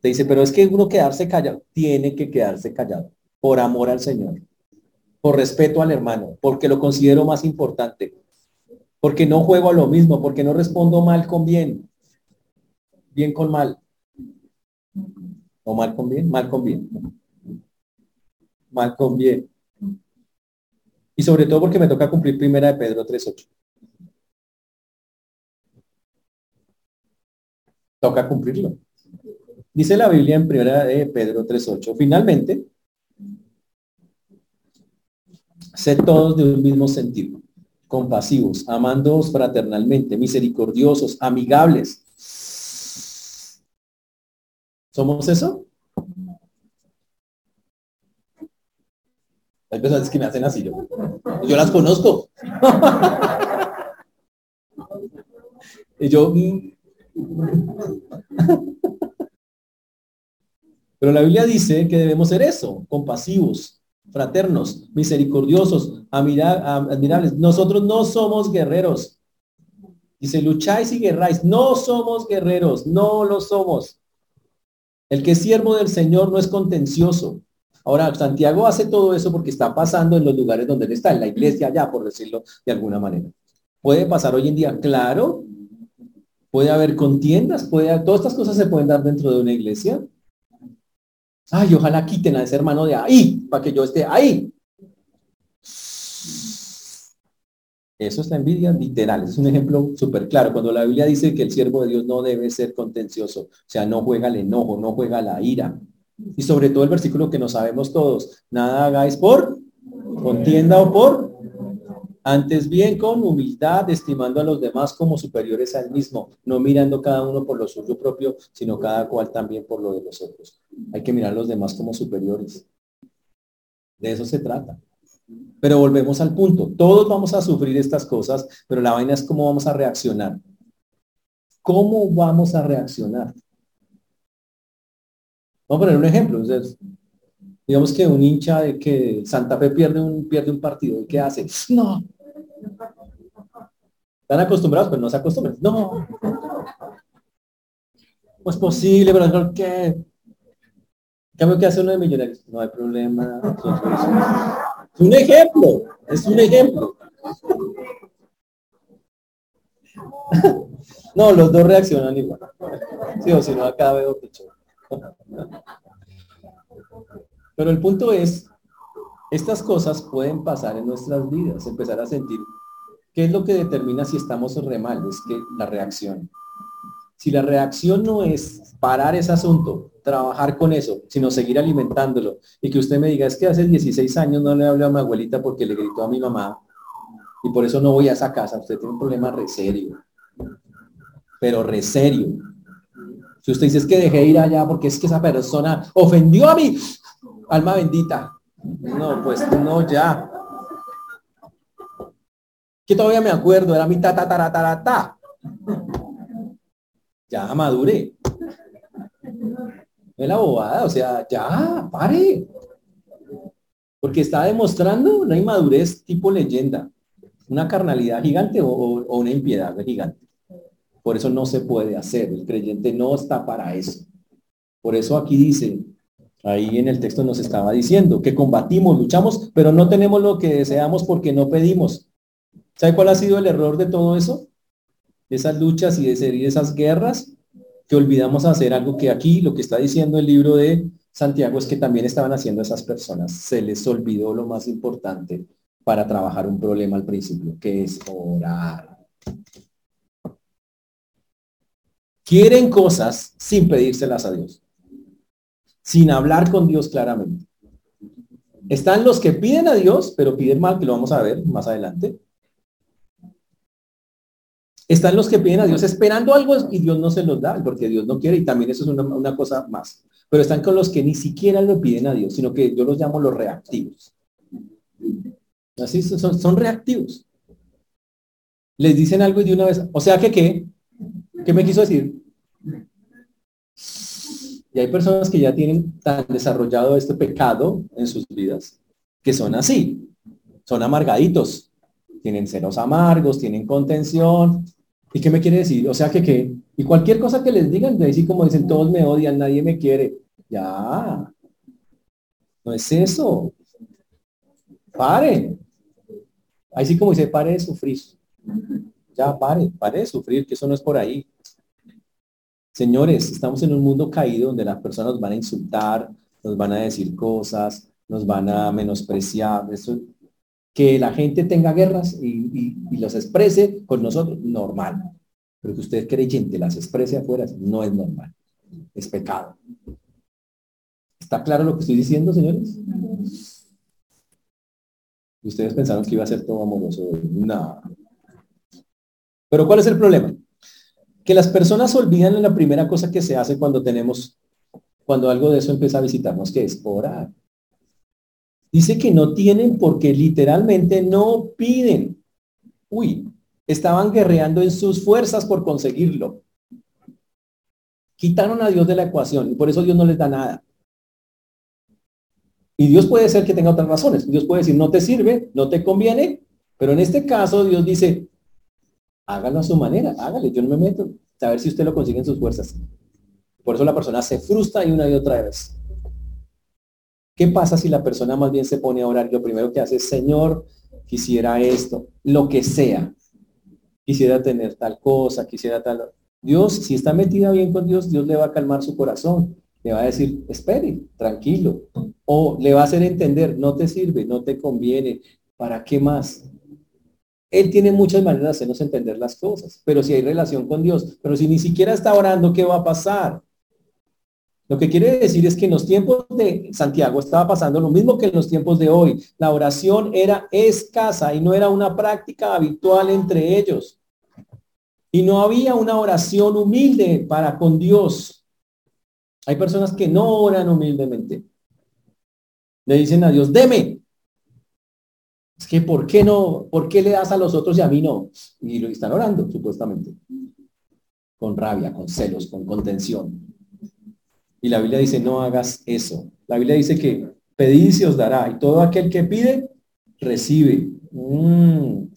Te dice, pero es que uno quedarse callado, tiene que quedarse callado, por amor al Señor, por respeto al hermano, porque lo considero más importante, porque no juego a lo mismo, porque no respondo mal con bien, bien con mal, o mal con bien, mal con bien, mal con bien. Y sobre todo porque me toca cumplir primera de Pedro 3.8. toca cumplirlo. Dice la Biblia en primera de Pedro 3.8, finalmente, sed todos de un mismo sentido, compasivos, amándoos fraternalmente, misericordiosos, amigables, ¿Somos eso? Hay personas que me hacen así yo. Yo las conozco. <laughs> y yo. Mm. <laughs> Pero la Biblia dice que debemos ser eso, compasivos, fraternos, misericordiosos, admirables. Nosotros no somos guerreros. Dice, lucháis y guerráis. No somos guerreros, no lo somos. El que es siervo del Señor no es contencioso. Ahora, Santiago hace todo eso porque está pasando en los lugares donde él está, en la iglesia ya, por decirlo de alguna manera. ¿Puede pasar hoy en día? Claro. Puede haber contiendas, puede, todas estas cosas se pueden dar dentro de una iglesia. Ay, ojalá quiten a ese hermano de ahí, para que yo esté ahí. Eso es la envidia literal, es un ejemplo súper claro. Cuando la Biblia dice que el siervo de Dios no debe ser contencioso, o sea, no juega el enojo, no juega la ira. Y sobre todo el versículo que no sabemos todos, nada hagáis por contienda o por, antes bien con humildad, estimando a los demás como superiores al mismo, no mirando cada uno por lo suyo propio, sino cada cual también por lo de los otros. Hay que mirar a los demás como superiores. De eso se trata. Pero volvemos al punto. Todos vamos a sufrir estas cosas, pero la vaina es cómo vamos a reaccionar. ¿Cómo vamos a reaccionar? Vamos a poner un ejemplo. digamos que un hincha de que Santa Fe pierde un, pierde un partido. ¿Y qué hace? No. Están acostumbrados, pero no se acostumbran. No. No es posible, pero ¿qué? cambio, ¿qué hace uno de millonarios? No hay problema. Es un ejemplo, es un ejemplo. No, los dos reaccionan igual. Sí, o si no, acá veo que Pero el punto es, estas cosas pueden pasar en nuestras vidas, empezar a sentir qué es lo que determina si estamos re mal, es que la reacción. Si la reacción no es parar ese asunto, trabajar con eso, sino seguir alimentándolo. Y que usted me diga, es que hace 16 años no le hablé a mi abuelita porque le gritó a mi mamá y por eso no voy a esa casa. Usted tiene un problema re serio. Pero re serio. Si usted dice es que dejé ir allá porque es que esa persona ofendió a mi alma bendita. No, pues no, ya. Que todavía me acuerdo, era mi ta ta ta ta ta. Ya madure es la bobada, o sea, ya, pare. Porque está demostrando una inmadurez tipo leyenda, una carnalidad gigante o, una impiedad gigante. Por eso no se puede hacer, el creyente no está para eso. Por eso aquí dice, ahí en el texto nos estaba diciendo que combatimos, luchamos, pero no tenemos lo que deseamos porque no pedimos. ¿Sabe cuál ha sido el error de todo eso? esas luchas y de ser esas guerras, que olvidamos hacer algo que aquí lo que está diciendo el libro de Santiago es que también estaban haciendo esas personas. Se les olvidó lo más importante para trabajar un problema al principio, que es orar. Quieren cosas sin pedírselas a Dios, sin hablar con Dios claramente. Están los que piden a Dios, pero piden mal, que lo vamos a ver más adelante. Están los que piden a Dios esperando algo y Dios no se los da, porque Dios no quiere y también eso es una, cosa más. Pero están con los que ni siquiera lo piden a Dios, sino que yo los llamo los reactivos. Así son, son reactivos. Les dicen algo y de una vez, o sea que qué, ¿qué me quiso decir? Y hay personas que ya tienen tan desarrollado este pecado en sus vidas, que son así, son amargaditos, tienen ceros amargos, tienen contención, ¿Y qué me quiere decir? O sea que qué. Y cualquier cosa que les digan, decir como dicen, todos me odian, nadie me quiere. Ya. No es eso. Pare. Ahí sí como dice, pare de sufrir. Ya, pare, pare de sufrir, que eso no es por ahí. Señores, estamos en un mundo caído donde las personas nos van a insultar, nos van a decir cosas, nos van a menospreciar. Eso, que la gente tenga guerras y, los exprese con nosotros, normal. Pero que usted creyente las exprese afuera, no es normal. Es pecado. ¿Está claro lo que estoy diciendo, señores? Ustedes pensaron que iba a ser todo amoroso. No. Pero ¿cuál es el problema? Que las personas olvidan la primera cosa que se hace cuando tenemos cuando algo de eso empieza a visitarnos, que es orar. Dice que no tienen porque literalmente no piden. Uy, estaban guerreando en sus fuerzas por conseguirlo. Quitaron a Dios de la ecuación y por eso Dios no les da nada. Y Dios puede ser que tenga otras razones. Dios puede decir, no te sirve, no te conviene, pero en este caso Dios dice, hágalo a su manera, hágale, yo no me meto. A ver si usted lo consigue en sus fuerzas. Por eso la persona se frustra y una y otra vez. ¿Qué pasa si la persona más bien se pone a orar lo primero que hace es, Señor, quisiera esto, lo que sea, quisiera tener tal cosa, quisiera tal... Dios, si está metida bien con Dios, Dios le va a calmar su corazón, le va a decir, espere, tranquilo, o le va a hacer entender, no te sirve, no te conviene, ¿para qué más? Él tiene muchas maneras de hacernos entender las cosas, pero si hay relación con Dios, pero si ni siquiera está orando, ¿qué va a pasar? Lo que quiere decir es que en los tiempos de Santiago estaba pasando lo mismo que en los tiempos de hoy. La oración era escasa y no era una práctica habitual entre ellos. Y no había una oración humilde para con Dios. Hay personas que no oran humildemente. Le dicen a Dios, deme. Es que ¿por qué no? ¿Por qué le das a los otros y a mí no? Y lo están orando, supuestamente. Con rabia, con celos, con contención. Y la Biblia dice, no hagas eso. La Biblia dice que pedid os dará. Y todo aquel que pide, recibe. Mm.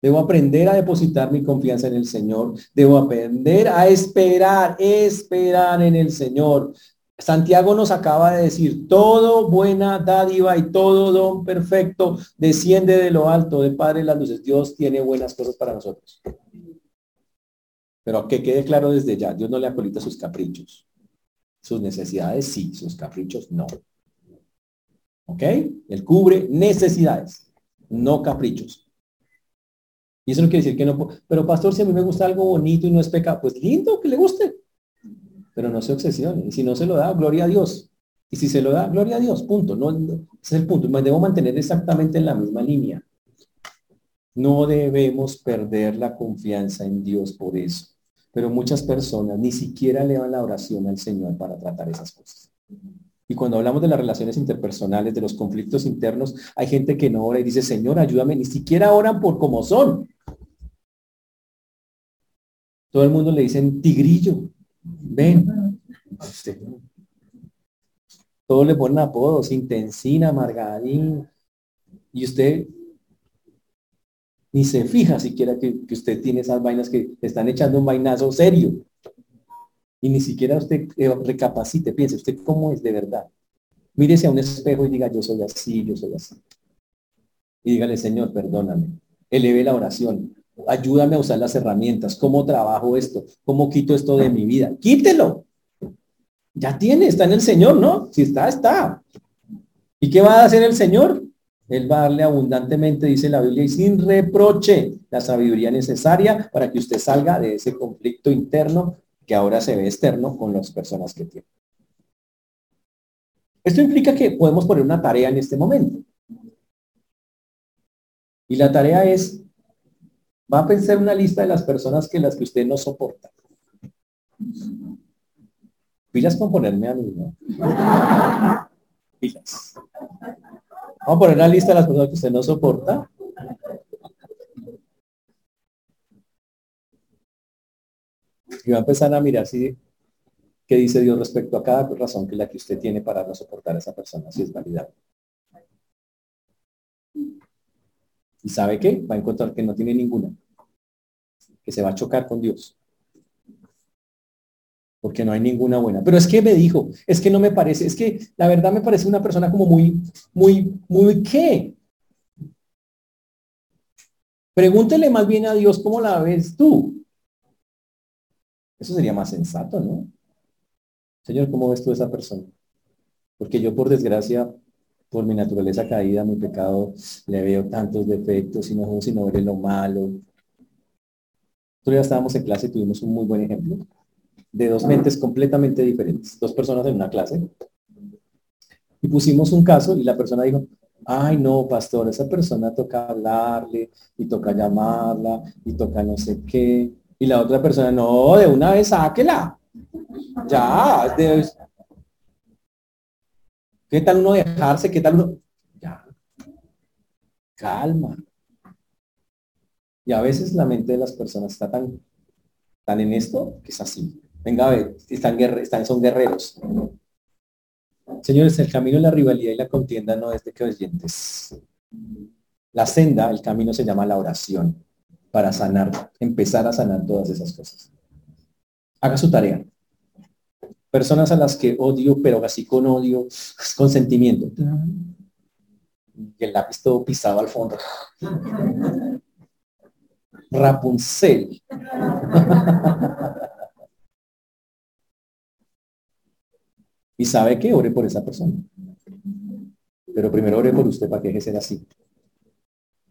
Debo aprender a depositar mi confianza en el Señor. Debo aprender a esperar, esperar en el Señor. Santiago nos acaba de decir, todo buena dádiva y todo don perfecto desciende de lo alto del Padre de las luces. Dios tiene buenas cosas para nosotros. Pero que quede claro desde ya, Dios no le acolita sus caprichos. Sus necesidades sí, sus caprichos no. ¿Ok? Él cubre necesidades, no caprichos. Y eso no quiere decir que no, pero pastor, si a mí me gusta algo bonito y no es pecado, pues lindo que le guste, pero no se obsesione. Y si no se lo da, gloria a Dios. Y si se lo da, gloria a Dios, punto. No, ese es el punto. Debo mantener exactamente en la misma línea. No debemos perder la confianza en Dios por eso. Pero muchas personas ni siquiera le dan la oración al Señor para tratar esas cosas. Y cuando hablamos de las relaciones interpersonales, de los conflictos internos, hay gente que no ora y dice, Señor, ayúdame, ni siquiera oran por cómo son. Todo el mundo le dicen tigrillo, ven. Todos le ponen apodos, intensina, margadín. Y usted ni se fija siquiera que, usted tiene esas vainas que están echando un vainazo serio. Y ni siquiera usted eh, recapacite, piense usted cómo es de verdad. Mírese a un espejo y diga, yo soy así, yo soy así. Y dígale, Señor, perdóname. Eleve la oración. Ayúdame a usar las herramientas. ¿Cómo trabajo esto? ¿Cómo quito esto de mi vida? Quítelo. Ya tiene, está en el Señor, ¿no? Si está, está. ¿Y qué va a hacer el Señor? Él va a darle abundantemente, dice la Biblia, y sin reproche la sabiduría necesaria para que usted salga de ese conflicto interno que ahora se ve externo con las personas que tiene. Esto implica que podemos poner una tarea en este momento. Y la tarea es, va a pensar una lista de las personas que las que usted no soporta. Pilas con ponerme a mí, ¿no? Pilas. Vamos a poner una lista de las personas que usted no soporta. Y va a empezar a mirar si qué dice Dios respecto a cada razón que la que usted tiene para no soportar a esa persona, si es válida. ¿Y sabe qué? Va a encontrar que no tiene ninguna. Que se va a chocar con Dios porque no hay ninguna buena. Pero es que me dijo, es que no me parece, es que la verdad me parece una persona como muy, muy, muy qué. Pregúntele más bien a Dios cómo la ves tú. Eso sería más sensato, ¿no? Señor, ¿cómo ves tú a esa persona? Porque yo por desgracia, por mi naturaleza caída, mi pecado, le veo tantos defectos y no sino ver lo malo. Nosotros ya estábamos en clase y tuvimos un muy buen ejemplo de dos mentes completamente diferentes, dos personas en una clase. Y pusimos un caso y la persona dijo, ay no, pastor, esa persona toca hablarle y toca llamarla y toca no sé qué. Y la otra persona, no, de una vez sáquela. Ya, ¿Qué tal uno dejarse? ¿Qué tal uno? Ya. Calma. Y a veces la mente de las personas está tan, tan en esto que es así. Venga a ver, están, son guerreros. Señores, el camino de la rivalidad y la contienda no es de creyentes. La senda, el camino se llama la oración para sanar, empezar a sanar todas esas cosas. Haga su tarea. Personas a las que odio, pero así con odio, <laughs> con sentimiento. El lápiz todo pisado al fondo. <laughs> Rapunzel. <laughs> y sabe que ore por esa persona. Pero primero ore por usted para que deje ser así.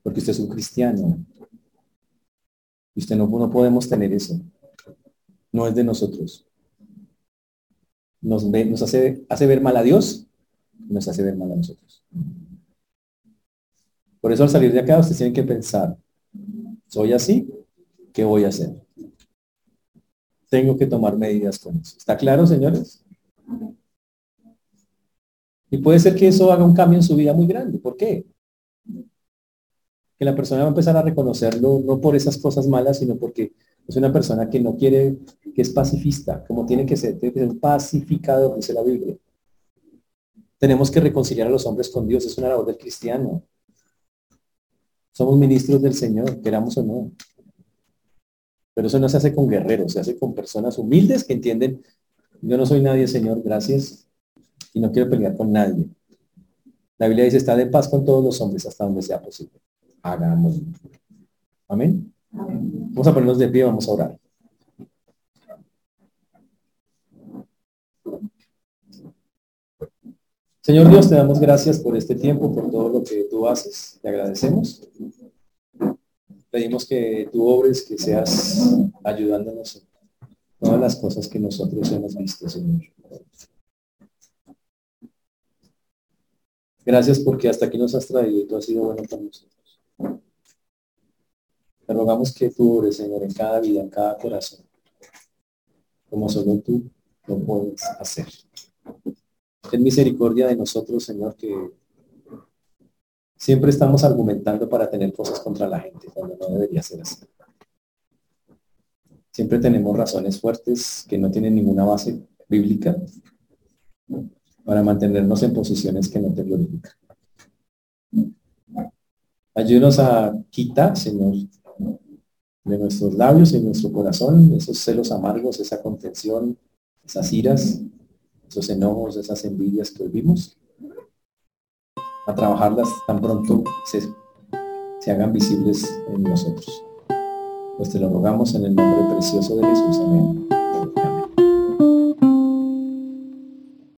Porque usted es un cristiano. Y usted no, no podemos tener eso. No es de nosotros. Nos, hace, hace ver mal a Dios, nos hace ver mal a nosotros. Por eso al salir de acá ustedes tienen que pensar, soy así, ¿qué voy a hacer? Tengo que tomar medidas con eso. ¿Está claro, señores? Y puede ser que eso haga un cambio en su vida muy grande. ¿Por qué? Que la persona va a empezar a reconocerlo no por esas cosas malas, sino porque es una persona que no quiere, que es pacifista, como tiene que ser, tiene que ser pacificador, dice la Biblia. Tenemos que reconciliar a los hombres con Dios, es una labor del cristiano. Somos ministros del Señor, queramos o no. Pero eso no se hace con guerreros, se hace con personas humildes que entienden, yo no soy nadie, Señor, gracias, y no quiero pelear con nadie. La Biblia dice, está de paz con todos los hombres hasta donde sea posible. Hagamos. Amén. Vamos a ponernos de pie, vamos a orar. Señor Dios, te damos gracias por este tiempo, por todo lo que tú haces. Te agradecemos. Pedimos que tú obres, que seas ayudándonos en todas las cosas que nosotros hemos visto, Señor. Gracias porque hasta aquí nos has traído y tú has sido bueno para nosotros. Te rogamos que tú obres, Señor, en cada vida, en cada corazón, como solo tú lo puedes hacer. Ten misericordia de nosotros, Señor, que siempre estamos argumentando para tener cosas contra la gente, cuando no debería ser así. Siempre tenemos razones fuertes que no tienen ninguna base bíblica para mantenernos en posiciones que no te glorifican. Ayúdanos a quitar, Señor, de nuestros labios y de nuestro corazón esos celos amargos, esa contención, esas iras, esos enojos, esas envidias que vimos, a trabajarlas tan pronto se, se hagan visibles en nosotros. Pues te lo rogamos en el nombre precioso de Jesús. Amén.